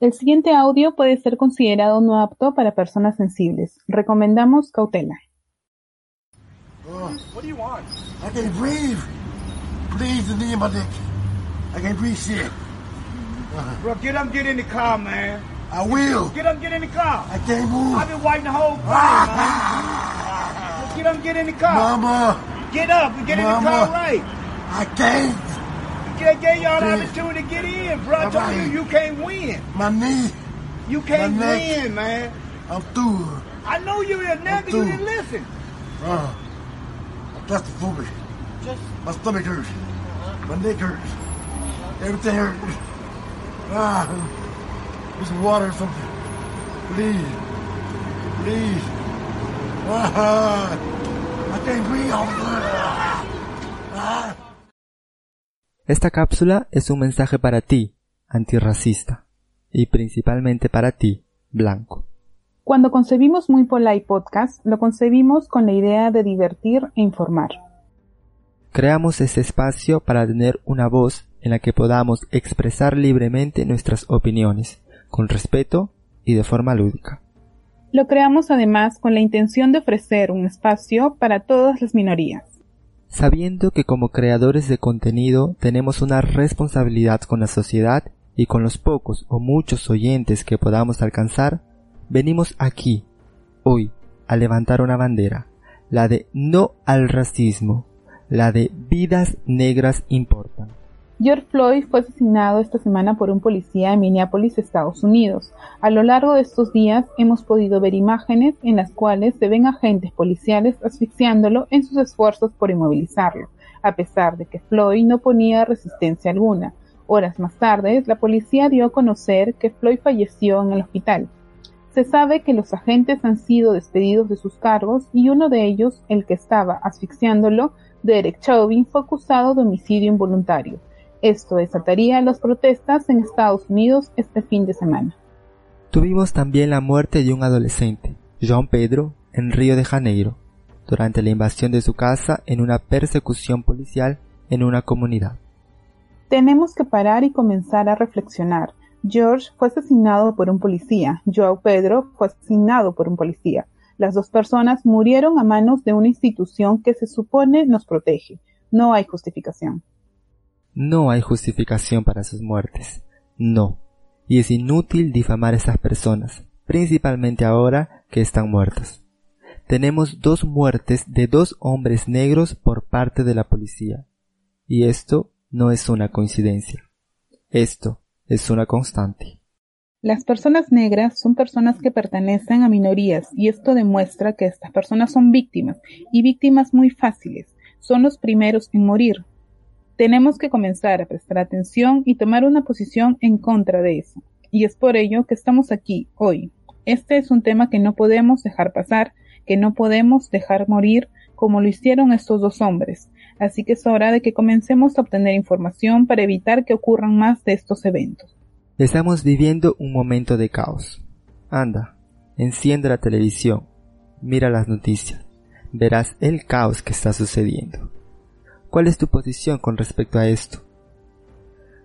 El siguiente audio puede ser considerado no apto para personas sensibles. Recomendamos cautela. What do you want? I can't breathe. Please, the knee in my dick. I can't breathe shit. Bro, get up, get in the car, man. I will. Get up, get in the car. I can't move. I've been waiting the whole thing, man. Get up, get in the car. Mama, Get up and get in the Mama. car right. I can't. Get, gave y'all the opportunity to get in, bro. I told Alright. you you can't win. My knee. You can't My neck. win, man. I'm through. I know you a nigga, you through. didn't listen. Uh, I'm claustrophobic. My stomach hurts. My neck hurts. Everything hurts. Ah, get some water or something. Please. Please. Ah, I can't breathe. Ah, ah. Esta cápsula es un mensaje para ti, antirracista, y principalmente para ti, blanco. Cuando concebimos Muy Polite Podcast, lo concebimos con la idea de divertir e informar. Creamos este espacio para tener una voz en la que podamos expresar libremente nuestras opiniones, con respeto y de forma lúdica. Lo creamos además con la intención de ofrecer un espacio para todas las minorías. Sabiendo que como creadores de contenido tenemos una responsabilidad con la sociedad y con los pocos o muchos oyentes que podamos alcanzar, venimos aquí, hoy, a levantar una bandera, la de no al racismo, la de vidas negras importan. George Floyd fue asesinado esta semana por un policía en Minneapolis, Estados Unidos. A lo largo de estos días hemos podido ver imágenes en las cuales se ven agentes policiales asfixiándolo en sus esfuerzos por inmovilizarlo, a pesar de que Floyd no ponía resistencia alguna. Horas más tarde, la policía dio a conocer que Floyd falleció en el hospital. Se sabe que los agentes han sido despedidos de sus cargos y uno de ellos, el que estaba asfixiándolo, Derek Chauvin, fue acusado de homicidio involuntario. Esto desataría las protestas en Estados Unidos este fin de semana. Tuvimos también la muerte de un adolescente, João Pedro, en Río de Janeiro, durante la invasión de su casa en una persecución policial en una comunidad. Tenemos que parar y comenzar a reflexionar. George fue asesinado por un policía, João Pedro fue asesinado por un policía. Las dos personas murieron a manos de una institución que se supone nos protege. No hay justificación. No hay justificación para sus muertes. No. Y es inútil difamar a esas personas, principalmente ahora que están muertas. Tenemos dos muertes de dos hombres negros por parte de la policía. Y esto no es una coincidencia. Esto es una constante. Las personas negras son personas que pertenecen a minorías y esto demuestra que estas personas son víctimas y víctimas muy fáciles. Son los primeros en morir. Tenemos que comenzar a prestar atención y tomar una posición en contra de eso. Y es por ello que estamos aquí hoy. Este es un tema que no podemos dejar pasar, que no podemos dejar morir como lo hicieron estos dos hombres. Así que es hora de que comencemos a obtener información para evitar que ocurran más de estos eventos. Estamos viviendo un momento de caos. Anda, enciende la televisión, mira las noticias, verás el caos que está sucediendo. ¿Cuál es tu posición con respecto a esto?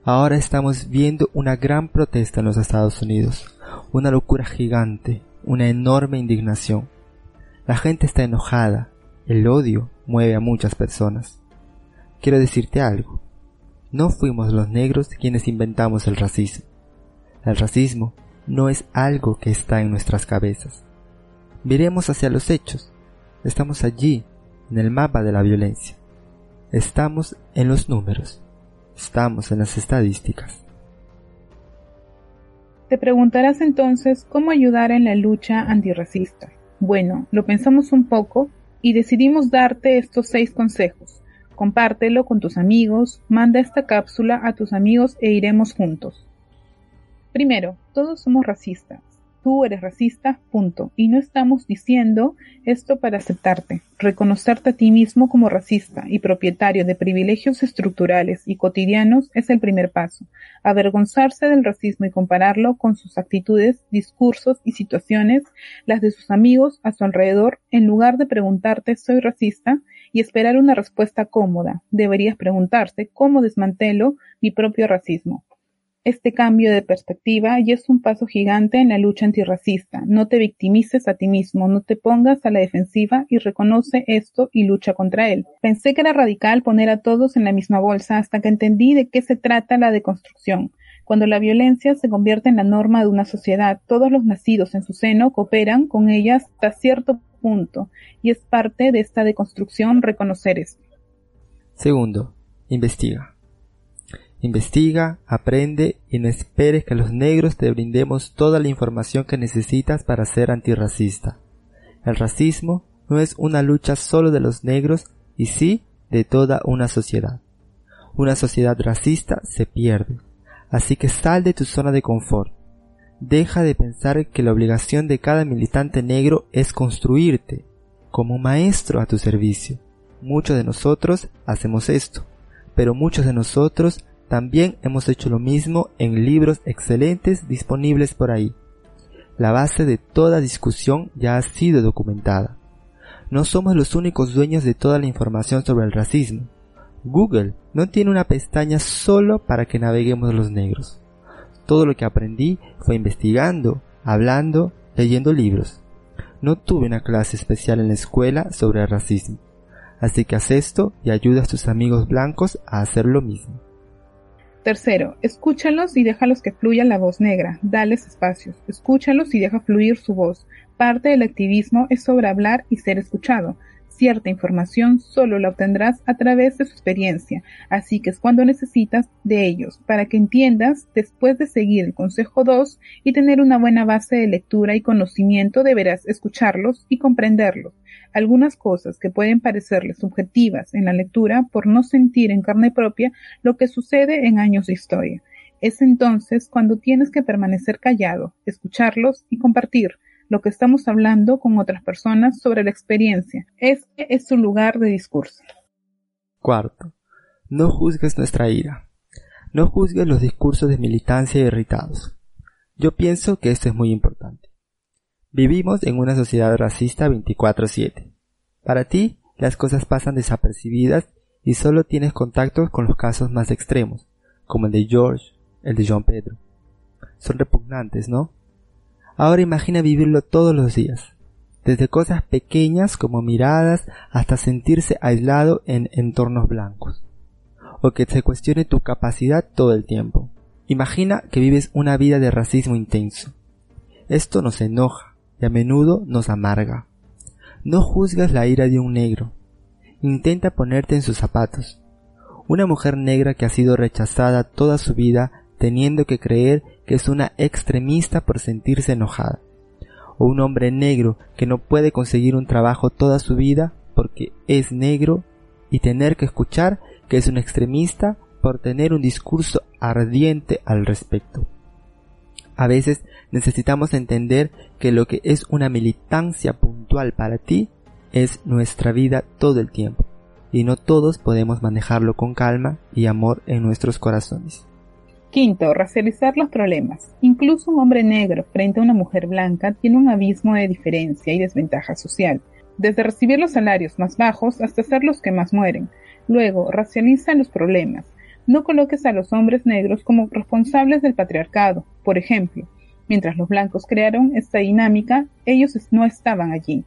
Ahora estamos viendo una gran protesta en los Estados Unidos, una locura gigante, una enorme indignación. La gente está enojada, el odio mueve a muchas personas. Quiero decirte algo, no fuimos los negros quienes inventamos el racismo. El racismo no es algo que está en nuestras cabezas. Miremos hacia los hechos. Estamos allí, en el mapa de la violencia. Estamos en los números. Estamos en las estadísticas. Te preguntarás entonces cómo ayudar en la lucha antirracista. Bueno, lo pensamos un poco y decidimos darte estos seis consejos. Compártelo con tus amigos, manda esta cápsula a tus amigos e iremos juntos. Primero, todos somos racistas. Tú eres racista, punto. Y no estamos diciendo esto para aceptarte. Reconocerte a ti mismo como racista y propietario de privilegios estructurales y cotidianos es el primer paso. Avergonzarse del racismo y compararlo con sus actitudes, discursos y situaciones, las de sus amigos a su alrededor, en lugar de preguntarte ¿soy racista? y esperar una respuesta cómoda. Deberías preguntarse ¿cómo desmantelo mi propio racismo? Este cambio de perspectiva y es un paso gigante en la lucha antirracista. No te victimices a ti mismo, no te pongas a la defensiva y reconoce esto y lucha contra él. Pensé que era radical poner a todos en la misma bolsa hasta que entendí de qué se trata la deconstrucción. Cuando la violencia se convierte en la norma de una sociedad, todos los nacidos en su seno cooperan con ella hasta cierto punto, y es parte de esta deconstrucción reconocer esto. Segundo, investiga. Investiga, aprende y no esperes que los negros te brindemos toda la información que necesitas para ser antirracista. El racismo no es una lucha solo de los negros y sí de toda una sociedad. Una sociedad racista se pierde. Así que sal de tu zona de confort. Deja de pensar que la obligación de cada militante negro es construirte como maestro a tu servicio. Muchos de nosotros hacemos esto, pero muchos de nosotros también hemos hecho lo mismo en libros excelentes disponibles por ahí. La base de toda discusión ya ha sido documentada. No somos los únicos dueños de toda la información sobre el racismo. Google no tiene una pestaña solo para que naveguemos los negros. Todo lo que aprendí fue investigando, hablando, leyendo libros. No tuve una clase especial en la escuela sobre el racismo. Así que haz esto y ayuda a tus amigos blancos a hacer lo mismo. Tercero, escúchalos y déjalos que fluya la voz negra, dales espacios, escúchalos y deja fluir su voz. Parte del activismo es sobre hablar y ser escuchado. Cierta información solo la obtendrás a través de su experiencia, así que es cuando necesitas de ellos, para que entiendas, después de seguir el consejo 2 y tener una buena base de lectura y conocimiento, deberás escucharlos y comprenderlos. Algunas cosas que pueden parecerles subjetivas en la lectura por no sentir en carne propia lo que sucede en años de historia. Es entonces cuando tienes que permanecer callado, escucharlos y compartir lo que estamos hablando con otras personas sobre la experiencia. Este es su lugar de discurso. Cuarto, no juzgues nuestra ira. No juzgues los discursos de militancia irritados. Yo pienso que esto es muy importante. Vivimos en una sociedad racista 24/7. Para ti, las cosas pasan desapercibidas y solo tienes contacto con los casos más extremos, como el de George, el de John Pedro. Son repugnantes, ¿no? Ahora imagina vivirlo todos los días, desde cosas pequeñas como miradas hasta sentirse aislado en entornos blancos, o que se cuestione tu capacidad todo el tiempo. Imagina que vives una vida de racismo intenso. Esto nos enoja, y a menudo nos amarga. No juzgas la ira de un negro. Intenta ponerte en sus zapatos. Una mujer negra que ha sido rechazada toda su vida teniendo que creer que es una extremista por sentirse enojada. O un hombre negro que no puede conseguir un trabajo toda su vida porque es negro y tener que escuchar que es un extremista por tener un discurso ardiente al respecto. A veces necesitamos entender que lo que es una militancia puntual para ti es nuestra vida todo el tiempo, y no todos podemos manejarlo con calma y amor en nuestros corazones. Quinto, racializar los problemas. Incluso un hombre negro frente a una mujer blanca tiene un abismo de diferencia y desventaja social, desde recibir los salarios más bajos hasta ser los que más mueren. Luego, racializa los problemas, no coloques a los hombres negros como responsables del patriarcado. Por ejemplo, mientras los blancos crearon esta dinámica, ellos no estaban allí.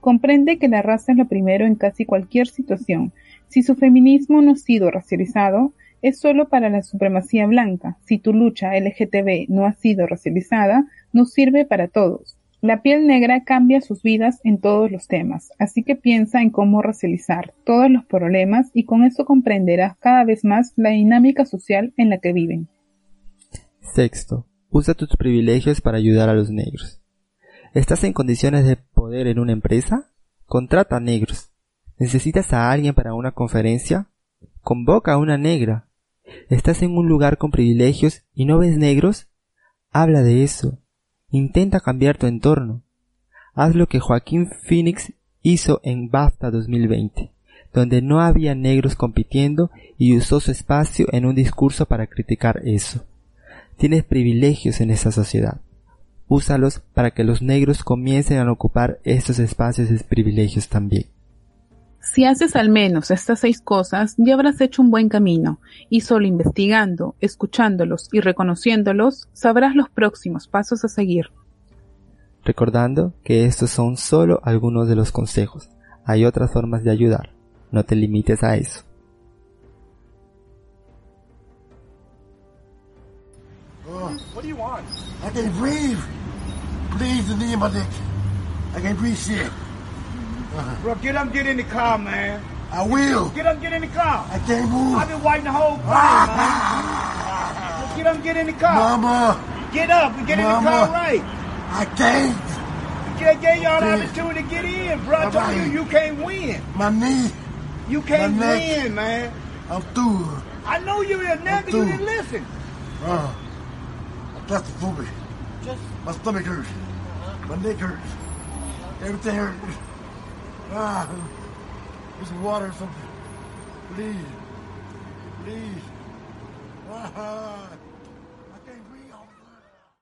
Comprende que la raza es lo primero en casi cualquier situación. Si su feminismo no ha sido racializado, es solo para la supremacía blanca. Si tu lucha LGTB no ha sido racializada, no sirve para todos. La piel negra cambia sus vidas en todos los temas, así que piensa en cómo racializar todos los problemas y con eso comprenderás cada vez más la dinámica social en la que viven. Sexto, usa tus privilegios para ayudar a los negros. ¿Estás en condiciones de poder en una empresa? Contrata a negros. ¿Necesitas a alguien para una conferencia? Convoca a una negra. ¿Estás en un lugar con privilegios y no ves negros? Habla de eso. Intenta cambiar tu entorno. Haz lo que Joaquín Phoenix hizo en BAFTA 2020, donde no había negros compitiendo y usó su espacio en un discurso para criticar eso. Tienes privilegios en esa sociedad. Úsalos para que los negros comiencen a ocupar estos espacios de privilegios también. Si haces al menos estas seis cosas, ya habrás hecho un buen camino, y solo investigando, escuchándolos y reconociéndolos, sabrás los próximos pasos a seguir. Recordando que estos son solo algunos de los consejos. Hay otras formas de ayudar. No te limites a eso. What do you want? I can't breathe. Please, the my dick. I can't breathe shit. Bro, get up, get in the car, man. I will. Get up, get in the car. I can't move. I've been waiting the whole time, man. Get up, get in the car. Mama, Get up and get in the car right. I can't. Get, gave y'all the Please. opportunity to get in, bro. I told you you can't win. My knee. You can't My neck. win, man. I'm through. I know you a never you through. didn't listen. Uh, I'm claustrophobic. My stomach hurts. My neck hurts. Everything hurts. Ah, some water or something. Please. Please. Ah.